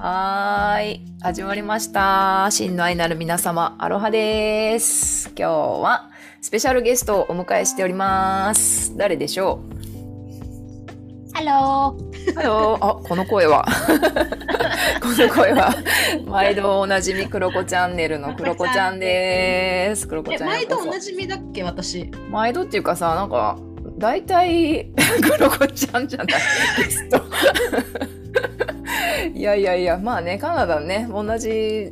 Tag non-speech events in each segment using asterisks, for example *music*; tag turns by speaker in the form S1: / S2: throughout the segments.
S1: はーい。始まりました。真の愛なる皆様、アロハです。今日はスペシャルゲストをお迎えしております。誰でしょ
S2: ハロー。
S1: う？ハロー。あ、この声は。*laughs* この声は、毎度おなじみ、クロコチャンネルのクロコちゃんです。クロコ
S2: え、
S1: ちゃん
S2: 毎度おなじみだっけ、私？
S1: 毎度っていうかさ、なんか、大体、クロコちゃんじゃない？ゲスト。いやいやいや、まあね、カナダね、同じ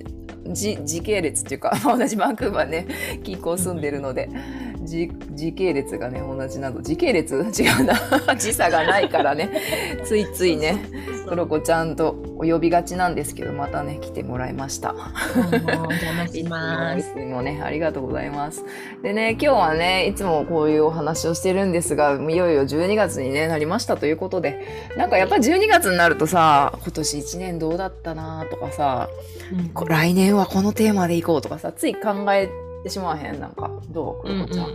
S1: 時時系列っていうか、ま *laughs* あ同じバンクーバーね、近郊住んでるので、時時系列がね、同じなの。時系列？*laughs* 違うな。時差がないからね、ついついね、クロコちゃんとお呼びがちなんですけど、またね、来てもらいました。
S2: しま
S1: い
S2: す。
S1: つもね、ありがとうございます。でね、今日はね、いつもこういうお話をしてるんですが、いよいよ12月に、ね、なりましたということで、なんかやっぱ12月になるとさ、今年1年どうだったなとかさ、
S2: うん
S1: こ来年はこのテーマでいこうとかさ、つい考えてしまわへん？なんか、どう？ク
S2: うんうん
S1: ロコちゃん,、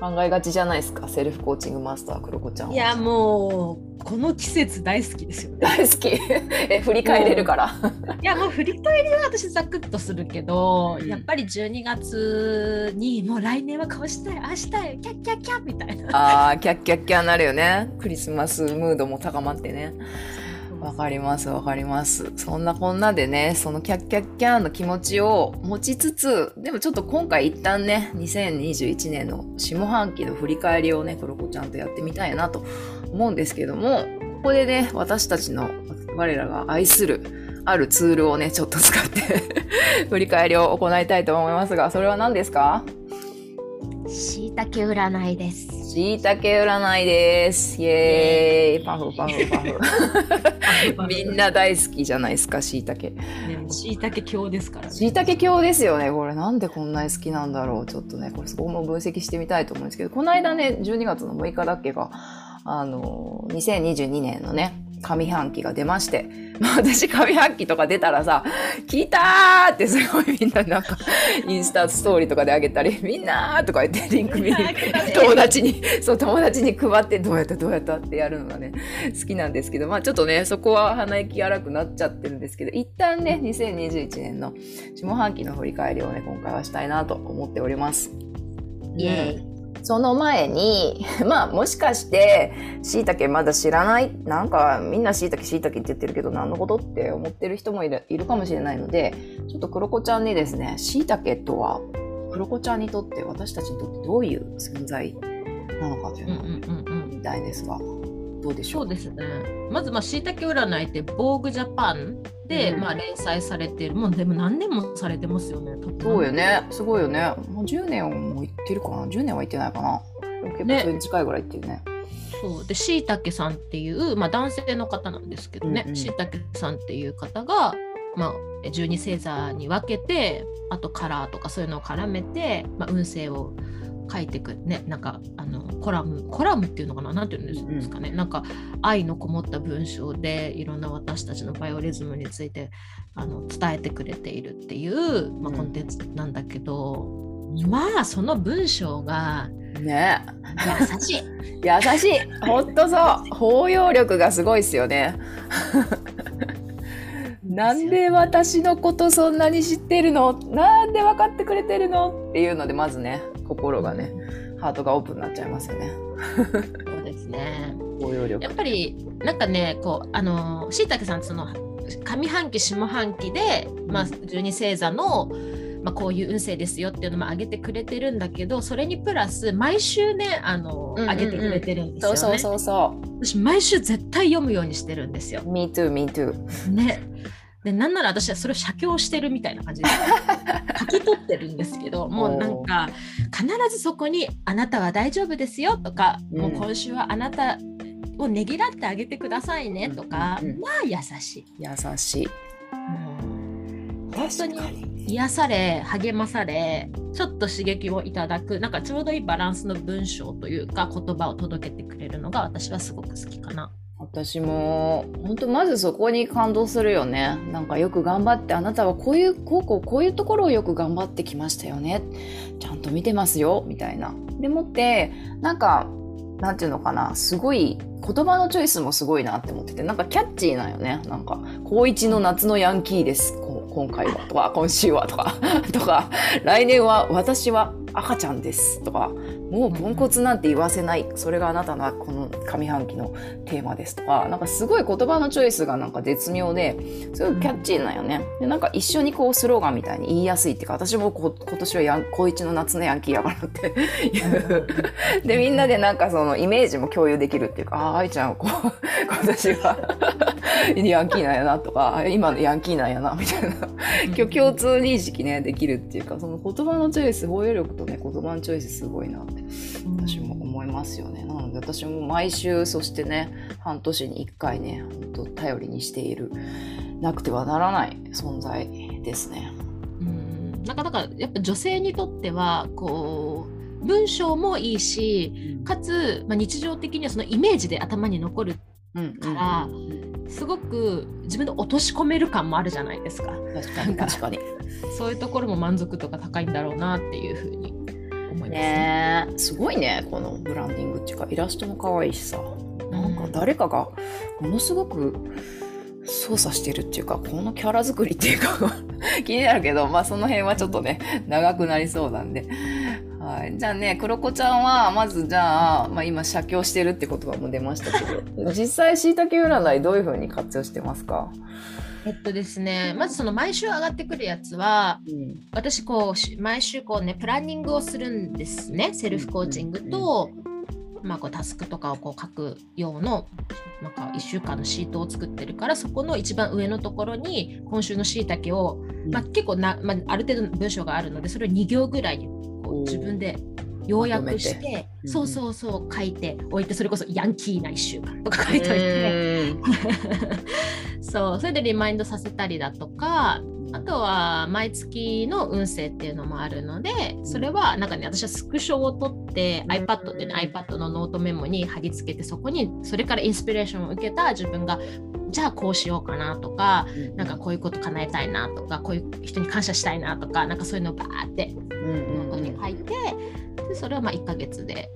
S1: 考えがちじゃないですか、セルフコーチングマスタークロコちゃん。
S2: いや、もう、この季節大好きですよね。
S1: 大好き。え、振り返れるから。
S2: いや、もう振り返りは私ザクッとするけど、
S1: うん
S2: やっぱり12月にもう来年はこうしたい、ああしたい、キャッキャッキャッみたいな。
S1: あー、キャッキャッキャなるよね。クリスマスムードも高まってね。わかりますわかります。そんなこんなでね、そのキャッキャッキャーの気持ちを持ちつつ、でもちょっと今回一旦ね、2021年の下半期の振り返りをね、クロコちゃんとやってみたいなと思うんですけども、ここでね、私たちの我らが愛するあるツールをね、ちょっと使って *laughs* 振り返りを行いたいと思いますが、それは何ですか？
S2: しいたけ占いです。
S1: しいたけ占いです。イエーイパフパフパフ。*laughs* みんな大好きじゃないですか、しいたけ。
S2: しいたけ教ですからね。
S1: しいたけ教ですよね。これなんでこんなに好きなんだろう。ちょっとね、これそこも分析してみたいと思うんですけど、この間ね、12月の6日だっけが、あの、2022年のね、上半期が出まして、*laughs* まあ私上半期とか出たらさ、聞いたーってすごいみんななんか、*laughs* インスタストーリーとかであげたり、*laughs* みんなーとか言ってリンク見に友達に、そう、友達に配ってどうやったどうやったってやるのがね、好きなんですけど、まあちょっとね、そこは鼻息荒くなっちゃってるんですけど、一旦ね、2021年の下半期の振り返りをね、今回はしたいなと思っております。
S2: イエーイ。
S1: その前に、*laughs* まあもしかして、椎茸まだ知らない、なんかみんな椎茸椎茸って言ってるけど何のことって思ってる人もいるいるかもしれないので、ちょっとクロコちゃんにですね、椎茸とは、クロコちゃんにとって私たちにとってどういう存在なのかという
S2: うんう
S1: のを
S2: んうんうん。
S1: みたいですが、どうでしょ
S2: そううですね。まず、まあ、しいたけ占いって、ボーグジャパンで、
S1: うん
S2: まあ、連載されてる。もう、でも何年もされてますよね。
S1: そうよ。ね。すごいよね。もう10年もいってるかな ?10 年はいってないかな？結構それに近いぐらいいってるね。
S2: そうで、しいたけさんっていう、まあ、男性の方なんですけどねしいたけさんっていう方が、まあ、12星座に分けて、あとカラーとかそういうのを絡めて、まあ、運勢を書いてくるね、なんかあのコラム、コラムっていうのかな、なんていうんですかね、なんか愛のこもった文章でいろんな私たちのバイオリズムについてあの伝えてくれているっていう、まあ、
S1: うん
S2: コンテンツなんだけど、まあその文章が
S1: ね
S2: 優しい。*laughs*
S1: 優しい。ほんとそう。包容力がすごいっすよね。*laughs* なんで私のことそんなに知ってるの？なんで分かってくれてるの？っていうので、まずね、心がね、ハートがオープンになっちゃいますよね。
S2: そうですね。
S1: 包容力
S2: やっ。ぱりなんかねこうあのしいたけさんその上半期下半期で、まあ、12星座の、まあ、こういう運勢ですよっていうのも上げてくれてるんだけどそれにプラス毎週ねあの、
S1: うんうんうん
S2: 上げてくれてるんですよね。
S1: そうそうそうそ
S2: 私毎週絶対読むようにしてるんですよ
S1: う。。me too, me too.
S2: ね。でなんなら私はそれを写経してるみたいな感じで *laughs* 書き取ってるんですけどもうなんか必ずそこに「あなたは大丈夫ですよ」とか、
S1: うん
S2: もう今週はあなたをねぎらってあげてくださいねとか、
S1: うんうんうん
S2: まあ優しい。
S1: 優しい。
S2: もう本当に癒され励まされちょっと刺激をいただくなんかちょうどいいバランスの文章というか言葉を届けてくれるのが私はすごく好きかな。
S1: 私も本当まずそこに感動するよね。なんかよく頑張ってあなたはこういうこうこうこういうところをよく頑張ってきましたよね。ちゃんと見てますよ。みたいな。でもってなんかなんていうのかな。すごい言葉のチョイスもすごいなって思ってて。なんかキャッチーなんよね。なんか「高一の夏のヤンキーです。こ今回は」とか「今週は」とか *laughs* とか「来年は私は赤ちゃんです」とかもうポンコツなんて言わせない。それがあなたのこの上半期のテーマですとか、なんかすごい言葉のチョイスがなんか絶妙で、すごいキャッチーなんよね。で、なんか一緒にこうスローガンみたいに言いやすいっていうか、私もこ今年はヤン高一の夏のヤンキーやからっていう。で、みんなでなんかそのイメージも共有できるっていうか、ああ、愛ちゃん、こう、今年はヤンキーなんやなとか、今のヤンキーなんやな、みたいな。今日共通認識ね、できるっていうか、その言葉のチョイス、包容力とね、言葉のチョイスすごいなって私も思いますよね。なので私も毎週そしてね半年に1回ね本当頼りにしているなくてはならない存在ですね。
S2: うんなんかだからやっぱ女性にとってはこう文章もいいしかつ、まあ、日常的にはそのイメージで頭に残るから、すごく自分で落とし込める感もあるじゃないですか。
S1: 確かに確かに。
S2: そういうところも満足度が高いんだろうなっていうふうにすね。
S1: すごいね。このブランディングっていうかイラストも可愛いしさ。なんか誰かがものすごく操作してるっていうかこのキャラ作りっていうか *laughs* 気になるけどまあその辺はちょっとね長くなりそうなんで。はい、じゃあね、黒子ちゃんは、まずじゃあ、まあ今、写経してるって言葉も出ましたけど、実際、しいたけ占いどういう風に活用してますか？
S2: えっとですね、まずその毎週上がってくるやつは、
S1: うん。
S2: 私こうし毎週こうねプランニングをするんですねセルフコーチングと、まあ、こうタスクとかをこう書く用のなんか1週間のシートを作ってるからそこの一番上のところに今週のしいたけを、まあ、結構な、まあ、ある程度の文章があるのでそれを2行ぐらいにこう自分で要約し
S1: ま
S2: て、
S1: うん
S2: そうそうそう書いておいてそれこそヤンキーな1週間とか書いておいて。*laughs* そうそれでリマインドさせたりだとかあとは毎月の運勢っていうのもあるのでそれはなんかね私はスクショを取って iPad でね iPad のノートメモに貼り付けてそこにそれからインスピレーションを受けた自分がじゃあこうしようかなとかなんかこういうこと叶えたいなとかこういう人に感謝したいなとかなんかそういうのをバーって
S1: うん
S2: ノートに書いてでそれをまあ1ヶ月で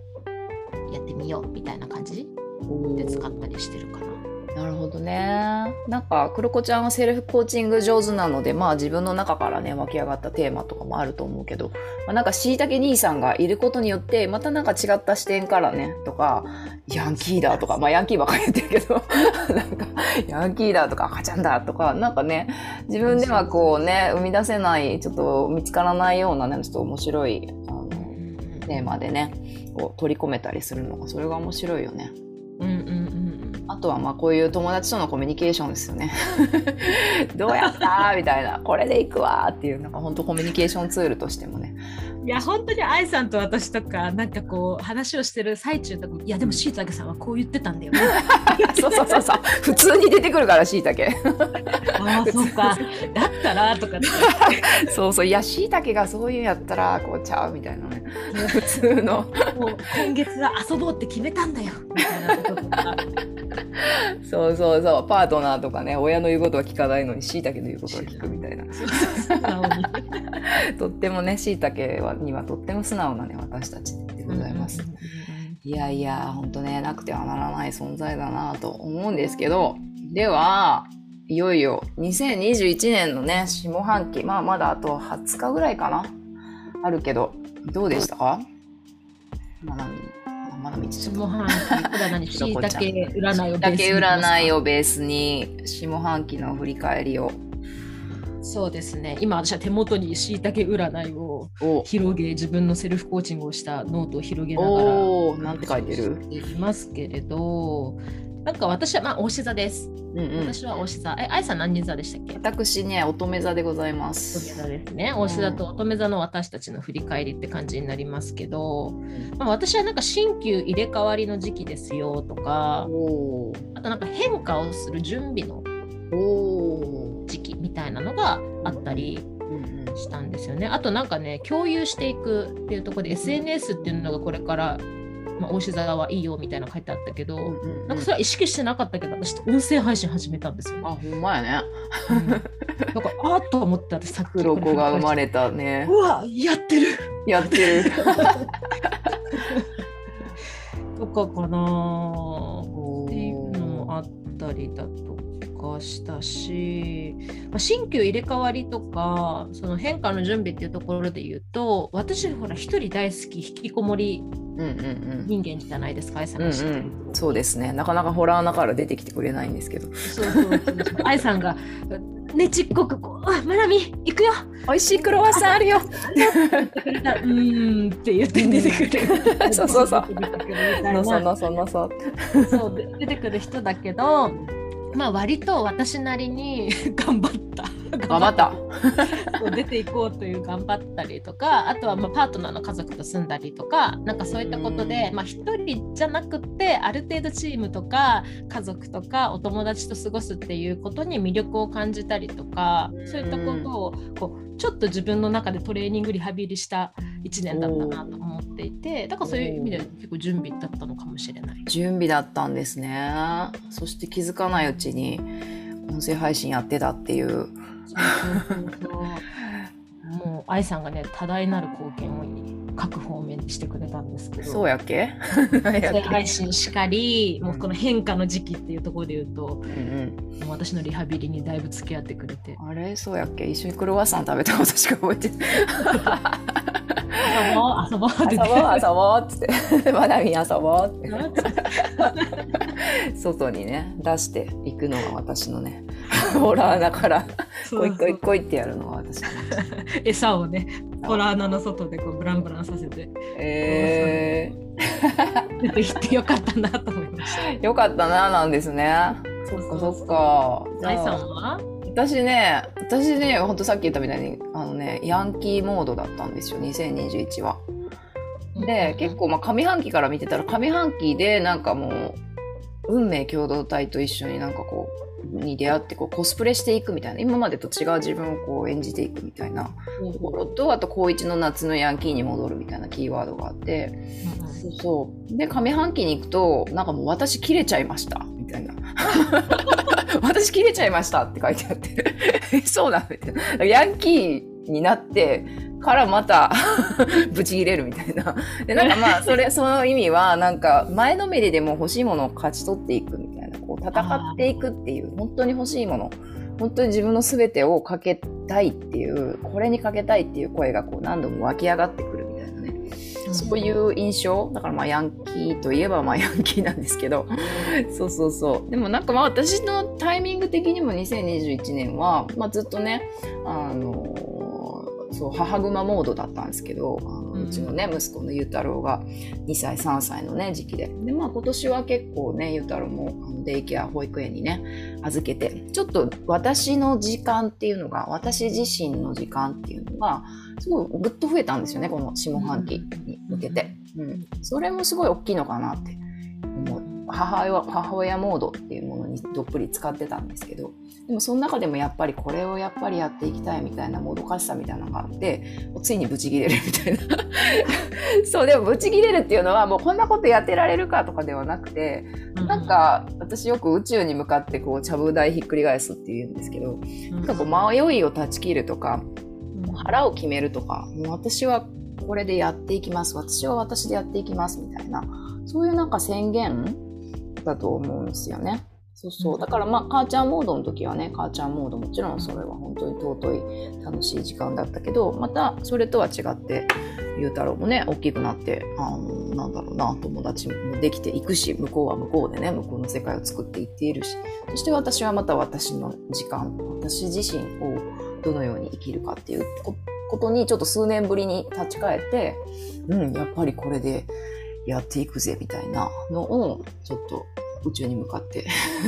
S2: やってみようみたいな感じ
S1: うん
S2: で使ったりしてるかな。
S1: なるほどね。なんか、くろこちゃんはセルフコーチング上手なので、まあ自分の中からね、湧き上がったテーマとかもあると思うけど、まあ、なんか、しいたけ兄さんがいることによって、またなんか違った視点からね、とか、ヤンキーだとか、まあヤンキーばっかり言ってるけど、*laughs* なんか、ヤンキーだとか、赤ちゃんだとか、なんかね、自分ではこうね、生み出せない、ちょっと見つからないようなね、ちょっと面白い、あの、テーマでね、こう取り込めたりするのが、それが面白いよね。
S2: うんうんうん
S1: あとはまあこういう友達とのコミュニケーションですよね。*laughs* どうやった？みたいな、これでいくわっていう、なんか本当コミュニケーションツールとしてもね。
S2: いや本当に愛さんと私とかなんかこう話をしてる最中とかいやでもしいたけさんはこう言ってたんだよね *laughs*
S1: そうそうそうそう。普通に出てくるから、しいたけ。
S2: ああそうかだったらとか *laughs*
S1: そうそう。いや、しいたけがそういうんやったら、こうちゃうみたいなね。普通の。
S2: もう今月は遊ぼうって決めたんだよみたいなこととか *laughs*
S1: そうそうそう。パートナーとかね、親の言うことは聞かないのに、しいたけの言うことは聞くみたいな。とってもね、しいたけはにはとっても素直なね、私たちでございます。いやいや、ほんとね、なくてはならない存在だなと思うんですけど、では、いよいよ2021年のね、下半期、まあまだあと20日ぐらいかな。あるけど、どうでしたか？まなみ、まなみ。
S2: 下半期占いにしいたけ占いをベースに
S1: だけ占いをベースに、下半期の振り返りを。
S2: そうですね今私は手元にしいたけ占いを広げ自分のセルフコーチングをしたノートを広げながら
S1: おー、なんて書いてる？
S2: いますけれどなんか私はまあ牡牛座です、
S1: うんうん。
S2: 私は牡牛座え愛さん何座でしたっけ？
S1: 私ね、乙女座でございます。
S2: 乙女座ですね牡牛座と乙女座の私たちの振り返りって感じになりますけど、まあ、私はなんか新旧入れ替わりの時期ですよとか。あとなんか変化をする準備の。時期みたいなのがあったり
S1: うんうん。
S2: したんですよね。あとなんかね共有していくっていうところで SNS っていうのがこれから、まあ、大志座はいいよみたいなの書いてあったけど、
S1: うんうんうん
S2: なんかそれは意識してなかったけど私音声配信始めたんですよ、
S1: あ、ほんまやね。
S2: うんだからあーっと思って私さっき
S1: 黒子が生ま
S2: れ
S1: れたね
S2: う。わやってる
S1: やってる。*laughs*
S2: とかかなっていうのもあったりだとかしたし、まあ、新旧入れ替わりとかその変化の準備っていうところで言うと私ほら一人大好き引きこもり人間じゃないですか、愛さんが、うんう
S1: ん、そうですね。なかなかホラー穴から出てきてくれないんですけど。
S2: そうそう愛さんがねちっこくこう「まなみ行くよ。
S1: 美味しいクロワッサンあるよ」
S2: うんって言って出てく
S1: る。*laughs* そうそうそう。のそのそのそ
S2: そう出てくる人だけどまあ割と私なりに *laughs* 頑張った。
S1: 頑張った。
S2: 出ていこうという頑張ったりとかあとはまあパートナーの家族と住んだりとかなんかそういったことで、まあ、1人じゃなくてある程度チームとか家族とかお友達と過ごすっていうことに魅力を感じたりとかそういったことをこうちょっと自分の中でトレーニングリハビリした1年だったなと思っていてだからそういう意味で結構準備だったのかもしれない。
S1: 準備だったんですね。そして気づかないうちに音声配信やってたっていう。*laughs*
S2: もう愛さんがね多大なる貢献を各方面にしてくれたんですけど。
S1: そうやっけ？*laughs*
S2: 配信しかりもうこの変化の時期っていうところで言うと、うんうん、私のリハビリにだいぶ付き合ってくれて。
S1: あれ？そうやっけ？一緒にクロワッサン食べたことしか覚えてない
S2: 遊ぼう遊ぼう
S1: って。遊ぼう遊ぼうっつって。まだみ遊ぼうって。*laughs* 外にね出していくのが私のね *laughs* ホラーだから。こいこいこいってやるのが私
S2: 餌をねホラー穴の外でこうブランブランさせて。
S1: え
S2: ー、出てきてよかったなと思いました。
S1: よかったななんですね。そっかそっか。
S2: 愛さんは？
S1: 私ね私ねほんとさっき言ったみたいにあのねヤンキーモードだったんですよ2021は。で結構まあ上半期から見てたら上半期でなんかもう運命共同体と一緒になんかこうに出会ってこうコスプレしていくみたいな今までと違う自分をこう演じていくみたいなところとあと高一の夏のヤンキーに戻るみたいなキーワードがあって、そう。で上半期に行くとなんかもう私切れちゃいました。みたいな。*laughs* 私切れちゃいましたって書いてあって。*laughs* そうなんみたいなヤンキーになってからまた *laughs* ブチ切れるみたいな。で、なんかまあ、それ、その意味は、なんか、前のめりでも欲しいものを勝ち取っていくみたいな、こう、戦っていくっていう、本当に欲しいもの、本当に自分の全てをかけたいっていう、これにかけたいっていう声がこう何度も湧き上がってくる。そういう印象。だからまあヤンキーといえばまあヤンキーなんですけど。そうそうそう。でもなんかまあ私のタイミング的にも2021年は、まあ、ずっとねあのそう母グマモードだったんですけどあのうちのね息子のゆうたろうが2歳3歳のね時期で。でまあ今年は結構ねゆうたろうもあのデイケア保育園にね預けてちょっと私の時間っていうのが私自身の時間っていうのがすごいぐっと増えたんですよねこの下半期に向けて、うん、それもすごい大きいのかなって。思う母親母親モードっていうものにどっぷり使ってたんですけど。でもその中でもやっぱりこれをやっぱりやっていきたいみたいなもどかしさみたいなのがあってついにブチギレるみたいな。*laughs* そうでもブチギレるっていうのはもうこんなことやってられるかとかではなくて、うん、なんか私よく宇宙に向かってこうちゃぶ台ひっくり返すっていうんですけど、うん、なんかこう迷いを断ち切るとか、うん、腹を決めるとかもう私はこれでやっていきます私は私でやっていきますみたいなそういうなんか宣言だと思うんですよね。そうそう。だからまあ、母ちゃんモードの時はね、母ちゃんモードもちろんそれは本当に尊い楽しい時間だったけど、またそれとは違って、ゆうたろうもね、大きくなって、あの、なんだろうな、友達もできていくし、向こうは向こうでね、向こうの世界を作っていっているし、そして私はまた私の時間、私自身をどのように生きるかっていうことにちょっと数年ぶりに立ち返って、うん、やっぱりこれでやっていくぜみたいなのをちょっと宇宙に向かって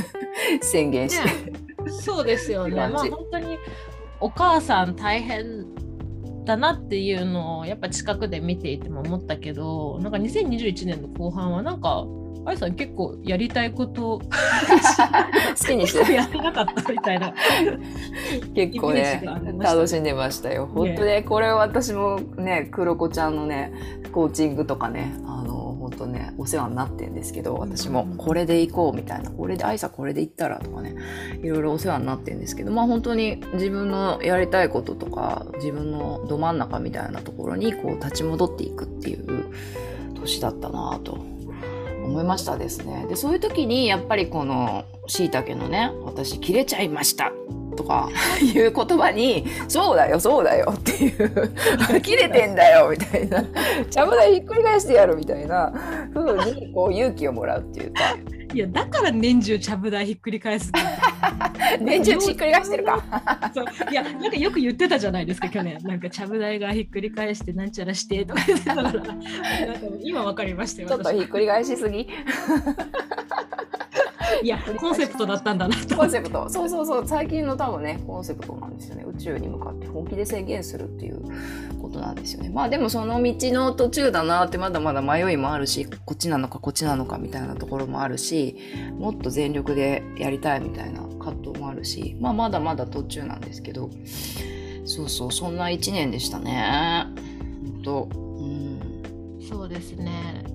S1: *laughs* 宣言して、
S2: ね、そうですよね。まあ本当にお母さん大変だなっていうのをやっぱ近くで見ていても思ったけどなんか2021年の後半はなんかあいさん結構やりたいこと *laughs* 好
S1: きにして
S2: やってなかったみたいな。*laughs*
S1: 結構ね楽しんでましたよ。本当ねこれ私もね黒子ちゃんのねコーチングとかねあの本当ねお世話になってんですけど私もこれで行こうみたいな。これで愛さこれで行ったらとかねいろいろお世話になってんですけどまあ本当に自分のやりたいこととか自分のど真ん中みたいなところにこう立ち戻っていくっていう年だったなと思いましたですね。でそういう時にやっぱりこのしいたけのね「私切れちゃいました」とか *laughs* いう言葉に「そうだよそうだよ」っていう「*laughs* 切れてんだよ」みたいな「ちゃぶ台ひっくり返してやる」みたいなふうにこう勇気をもらうっていうか。
S2: いやだから年中ちゃぶ台ひっくり返す *laughs*
S1: 年中ひっくり返してるか。*laughs*
S2: そう。いやなんかよく言ってたじゃないですか去年。なんかちゃぶ台がひっくり返してなんちゃらしてとか言ってたから。なんか今わかりましたよ
S1: ちょっとひっくり返しすぎ
S2: いやコンセプトだったんだなと。
S1: コンセプト。そうそうそう。最近の多分ねコンセプトなんですよね。宇宙に向かって本気で宣言するっていうことなんですよね。まあでもその道の途中だなってまだまだ迷いもあるしこっちなのかこっちなのかみたいなところもあるしもっと全力でやりたいみたいな葛藤もあるしまあまだまだ途中なんですけど。そうそうそんな1年でしたね。本当うん。
S2: そうですね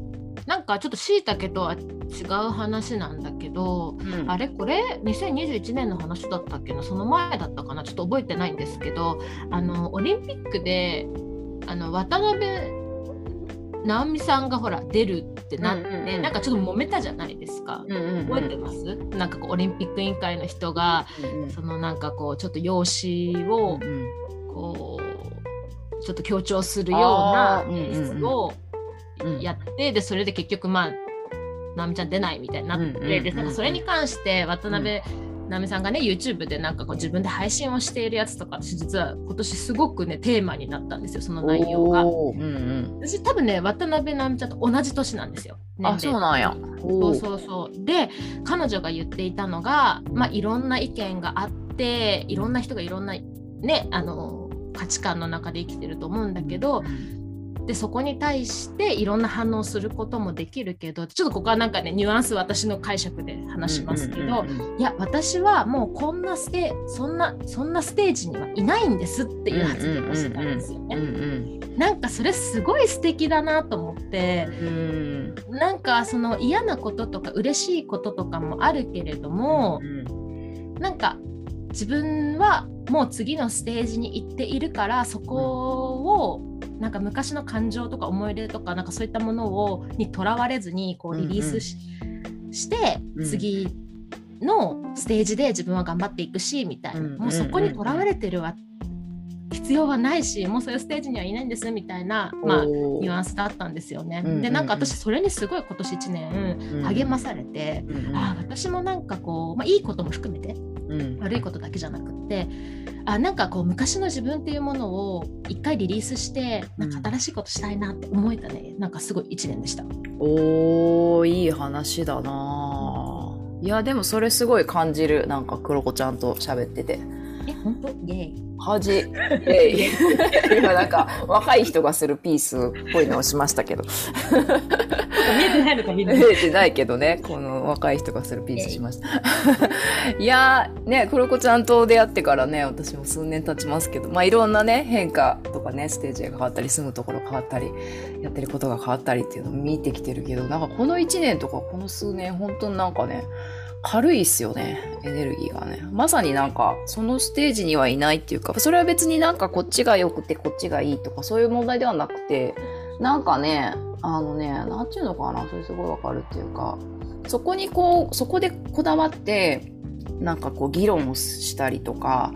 S2: なんかちょっとしいたけとは違う話なんだけど、
S1: うん。
S2: あれ？これ？2021年の話だったっけな？その前だったかな？ちょっと覚えてないんですけどあのオリンピックであの渡辺直美さんがほら出るってなって、
S1: うんうんうん。
S2: なんかちょっと揉めたじゃないですか。
S1: うんうんうん。
S2: 覚えてます？なんかこうオリンピック委員会の人が
S1: うんうん
S2: そのなんかこうちょっと容姿を
S1: うんうん。
S2: こうちょっと強調するような
S1: あーうんうんうん
S2: 演出を
S1: うん。
S2: やって、でそれで結局まあ直美ちゃん出ないみたいになって、
S1: うんうんうんうん。
S2: でなんかそれに関して渡辺直美さんがね YouTube でなんかこう自分で配信をしているやつとか私実は今年すごくねテーマになったんですよその内容が。
S1: うんうん。
S2: 私多分ね渡辺直美ちゃんと同じ年なんですよ。
S1: あそうなんや。
S2: そうそうそう。で彼女が言っていたのが、まあ、いろんな意見があっていろんな人がいろんな、ね、あの価値観の中で生きてると思うんだけどでそこに対していろんな反応をすることもできるけどちょっとここはなんかねニュアンス私の解釈で話しますけど、
S1: うんうんうんうん
S2: いや私はもうこんなステそんなそんなステージにはいないんですっていう発言をしてたんですよね。
S1: うん
S2: なんかそれすごい素敵だなと思って。
S1: うん
S2: なんかその嫌なこととか嬉しいこととかもあるけれども、なんか自分はもう次のステージに行っているからそこをなんか昔の感情とか思い出とかなんかそういったものをにとらわれずにこうリリースし,、して
S1: うん。
S2: 次のステージで自分は頑張っていくしみたいな、
S1: うん
S2: もうそこにとらわれてるわ必要はないしもうそういうステージにはいないんですみたいな、まあ、ニュアンスだったんですよね。
S1: うんうんうん。
S2: でなんか私それにすごい今年1年励まされて、
S1: うん
S2: ああ私もなんかこう、まあ、いいことも含めて
S1: うん。
S2: 悪いことだけじゃなくってあなんかこう昔の自分っていうものを一回リリースしてなんか新しいことしたいなって思えたね。なんかすごい1年でした。
S1: おーいい話だないやでもそれすごい感じる。なんかクロコちゃんと喋ってて
S2: え本当？イイ。
S1: 恥。えい *laughs* 今なんか若い人がするピースっぽいのをしましたけど。
S2: 見えてないのか
S1: 見えてない。けどね。この若い人がするピースしました。*laughs* いやーねクロコちゃんと出会ってからね私も数年経ちますけど。まあいろんなね変化とかねステージが変わったり住むところ変わったりやってることが変わったりっていうのを見てきてるけどなんかこの1年とかこの数年本当になんかね軽いっすよねエネルギーがね。まさになんかそのステージにはいないっていうかそれは別になんかこっちが良くてこっちがいいとかそういう問題ではなくてなんかねあのねなんて言うのかなそれすごいわかるっていうかそこにこうそこでこだわってなんかこう議論をしたりとか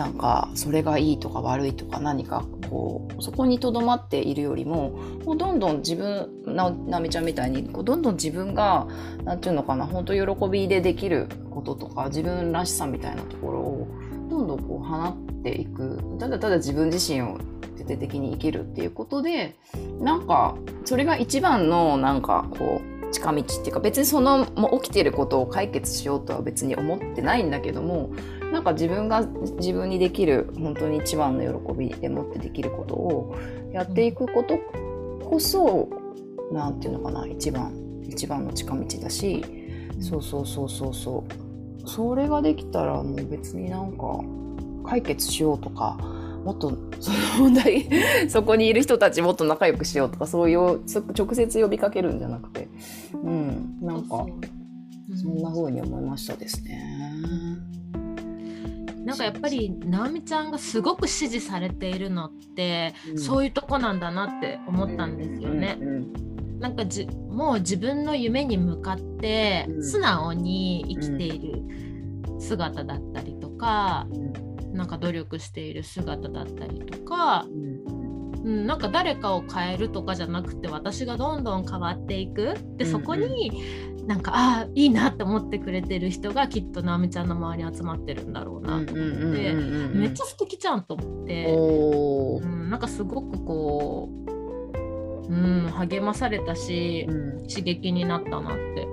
S1: なんかそれがいいとか悪いとか何かこうそこにとどまっているよりももうどんどん自分ななみちゃんみたいにこうどんどん自分がなんていうのかな本当喜びでできることとか自分らしさみたいなところをどんどんこう放っていくただただ自分自身を徹底的に生きるっていうことでなんかそれが一番のなんかこう近道っていうか別にそのもう起きてることを解決しようとは別に思ってないんだけどもなんか自分が自分にできる本当に一番の喜びでもってできることをやっていくことこそ、なんていうのかな一番一番の近道だし、そうそうそうそうそう。それができたらもう別になんか解決しようとかもっとその問題 *laughs* そこにいる人たちもっと仲良くしようとかそういうそ直接呼びかけるんじゃなくて。うんなんかそんな風に思いましたですね。
S2: なんかやっぱり直美ちゃんがすごく支持されているのって、そういうとこなんだなって思ったんですよね。
S1: うん
S2: なんかじもう自分の夢に向かって
S1: うん。
S2: 素直に生きている姿だったりとか、なんか努力している姿だったりとか、うん、なんか誰かを変えるとかじゃなくて私がどんどん変わっていく。で
S1: うんうん。
S2: そこになんかああいいなって思ってくれてる人がきっと直美ちゃんの周りに集まってるんだろうな。と思って、めっちゃ素敵じゃんと思って、うん、なんかすごくこう、うん、励まされたし
S1: うん。
S2: 刺激になったなって。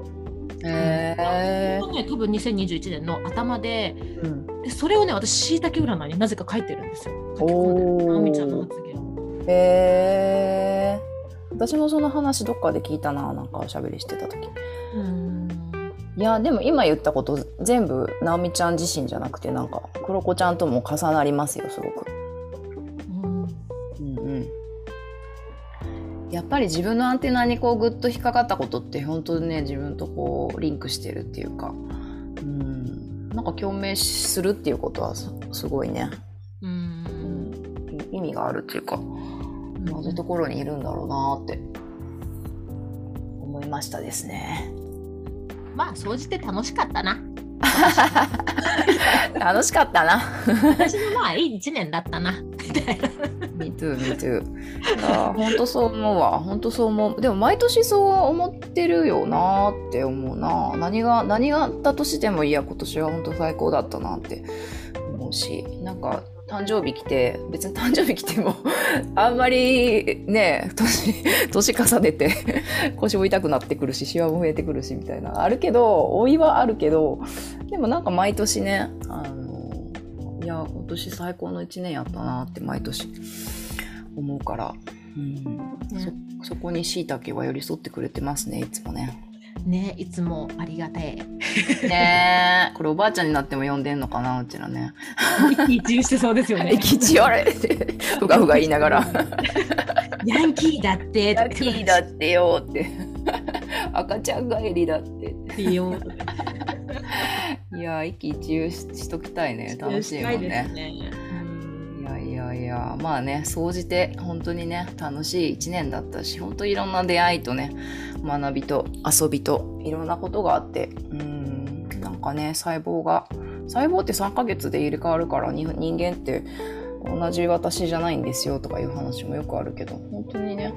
S1: へ
S2: 本当ね多分2021年の頭で
S1: ーうん。
S2: でそれをね私しいたけ占いになぜか書いてるんですよ。直美ちゃんの発言を。
S1: へー。私もその話どっかで聞いたななんかおしゃべりしてた時。
S2: うん
S1: いやでも今言ったこと全部直美ちゃん自身じゃなくてなんか黒子ちゃんとも重なりますよすごく。
S2: うん。
S1: うんうん。やっぱり自分のアンテナにこうグッと引っかかったことって本当にね自分とこうリンクしてるっていうか。うん。なんか共鳴するっていうことはすすごいね、
S2: う
S1: うん。ん、意味があるっていうか同じところにいるんだろうなって思いましたですね。
S2: まあ総じて楽しかったな。*laughs*
S1: 楽しかったな。
S2: 私もまあいい一年だったな。みたいな
S1: me too, me too. あ本当そう思うわ。本当そう思う。でも毎年そう思ってるよなって思うな。何が、何があったとしてもいや、今年は本当最高だったなって思うし、なんか、誕生日来て、別に誕生日来ても、*laughs* あんまりね、年、年重ねて *laughs* 腰も痛くなってくるし、シワも増えてくるし、みたいな。あるけど、老いはあるけど、でもなんか毎年ね、あの、いや、今年最高の一年やったなって毎年思うから、うんそそこにしいたけは寄り添ってくれてますねいつもね。
S2: ねいつもありがたい。*laughs*
S1: ねえこれおばあちゃんになっても呼んでんのかなうちらね。
S2: 一中してそうですよね。*laughs*
S1: 駅地あれってふがふが言いながら *laughs*
S2: ヤンキーだって「
S1: ラッキーだってよ」って「赤ちゃん帰りだって」
S2: てよ。
S1: いや一喜一憂ししときたいね楽しいもんね。
S2: ね。
S1: いやいやいやまあね総じて本当にね楽しい一年だったし本当いろんな出会いとね学びと遊びといろんなことがあってうんなんかね細胞が細胞って3ヶ月で入れ替わるから人間って同じ私じゃないんですよとかいう話もよくあるけど本当にね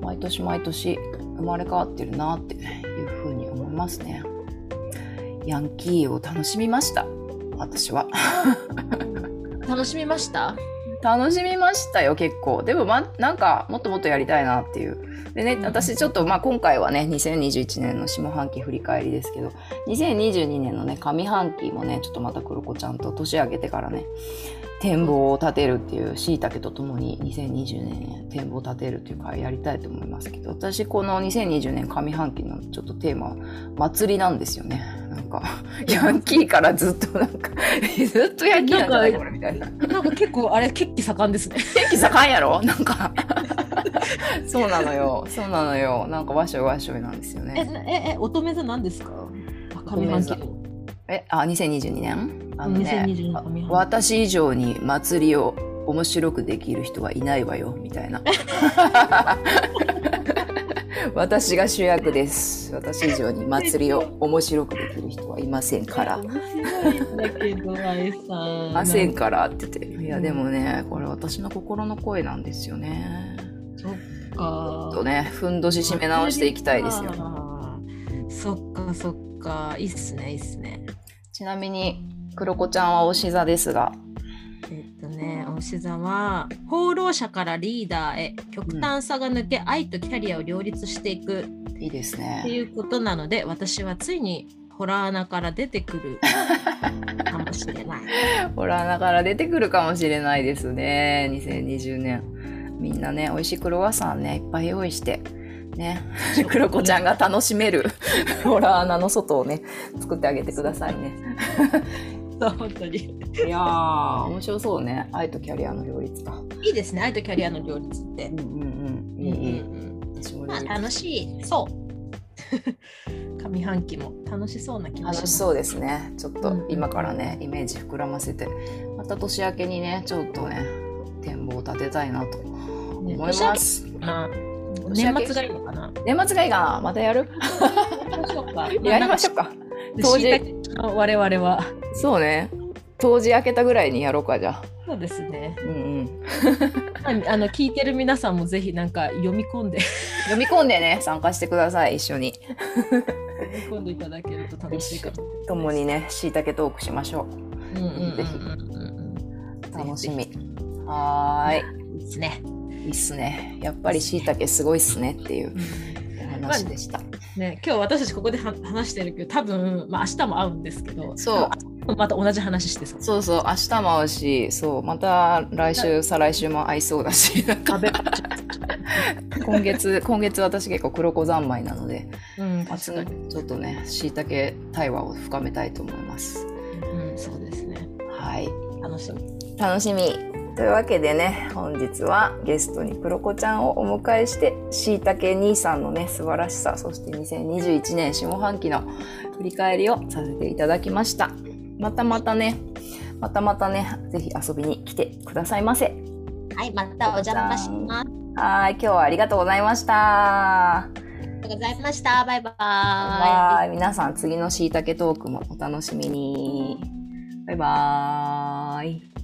S1: 毎年毎年生まれ変わってるなっていうふうに思いますね。ヤンキーを楽しみました私は。*laughs*
S2: 楽しみました？
S1: 楽しみましたよ結構。でもまなんかもっともっとやりたいなっていう。でね
S2: うん
S1: 私ちょっとまあ今回はね2021年の下半期振り返りですけど2022年のね上半期もねちょっとまた黒子ちゃんと年明けてからね展望を立てるっていうしいたけとともに2020年ね展望を立てるっていう会やりたいと思いますけど私この2020年上半期のちょっとテーマは祭りなんですよねなんかヤンキーからずっとなんか *laughs* ずっとヤンキーなんじゃない？これみたいな。
S2: なんか結構あれ血気盛んですね。
S1: 天気盛んやろ？なんか。*laughs* そうなのよ。そうなのよ。なんかわしょいわしょいなんですよ
S2: え
S1: ね。
S2: ええ乙女座なんですか？
S1: 乙女座。
S2: 上半期
S1: えあ2022年あのね
S2: 2022年上半期
S1: 私以上に祭りを面白くできる人はいないわよみたいな *laughs* 私が主役です私以上に祭りを面白くできる人はいませんから
S2: だけど、愛さん。
S1: いませんからって言っていやでもねこれ私の心の声なんですよね
S2: そっか
S1: っ。とねふんどし締め直していきたいですよ
S2: そっかそっか。いいっすね、いいっすね。
S1: ちなみに黒子ちゃんはおし座ですが
S2: えっとね、おし座は放浪者からリーダーへ極端さが抜け、愛とキャリアを両立していく。
S1: いいです
S2: って
S1: ね。
S2: いうことなので私はついに *laughs* ホラー穴から出てくるかもしれない。
S1: ほらだから出てくるかもしれないですね。2020年みんなね美味しいクロワッサンねいっぱい用意してね。黒子ちゃんが楽しめる *laughs* ホラー穴の外をね作ってあげてくださいね
S2: そう本当に。
S1: いやー面白そうね。愛とキャリアの両立か。
S2: いいですね愛とキャリアの両立って。
S1: うん。うんうん。いい
S2: うんうん
S1: 私も
S2: まあ楽しい。そう。*laughs* 上半期も楽しそうな気がします。
S1: 楽しそうですね。ちょっと
S2: うん
S1: 今からねイメージ膨らませて。また年明けにねちょっとね展望を立てたいなと思います。
S2: まあ年末がいいのかな。
S1: 年末がいいかな。またやる？
S2: やりましょうか。*laughs*
S1: やりましょうか。*laughs* 当時。
S2: 我々は。
S1: そうね。当時明けたぐらいにやろうか、じゃあ。
S2: そうですね。
S1: うんうん。*laughs*
S2: あの聞いてる皆さんもぜひなんか読み込んで *laughs*
S1: 読み込んでね、参加してください、一緒に。
S2: 読み込んでいただけると楽しいかと。
S1: 共にね、しいたけトークしましょ
S2: うんうんうんうんうん
S1: う。楽しみ
S2: ぜ。
S1: はー
S2: うん。いいですね。
S1: い。いいっすね。やっぱりしいたけすごいっすねっていうお話でした。
S2: ね、今日私たちここでは話してるけど多分、まあ、明日も会うんですけど
S1: そう *laughs*
S2: また同じ話してそう。
S1: そうそう、明日も会うし、そう、また来週、再来週も会いそうだし、今月、今月私結構黒子三昧なので、
S2: うん、
S1: ちょっとね、しいたけ対話を深めたいと思います。
S2: うん、そうですね。
S1: はい。
S2: 楽しみ。
S1: 楽しみ。というわけでね、本日はゲストに黒子ちゃんをお迎えして、しいたけ兄さんのね、素晴らしさ、そして2021年下半期の振り返りをさせていただきました。またまたね、またまたね、ぜひ遊びに来てくださいませ。
S2: はい、またお邪魔します。
S1: はい、今日はありがとうございました。
S2: ありがとうございました。バイバ
S1: バイ皆さん次のしいたけトークもお楽しみに。バイバーイ。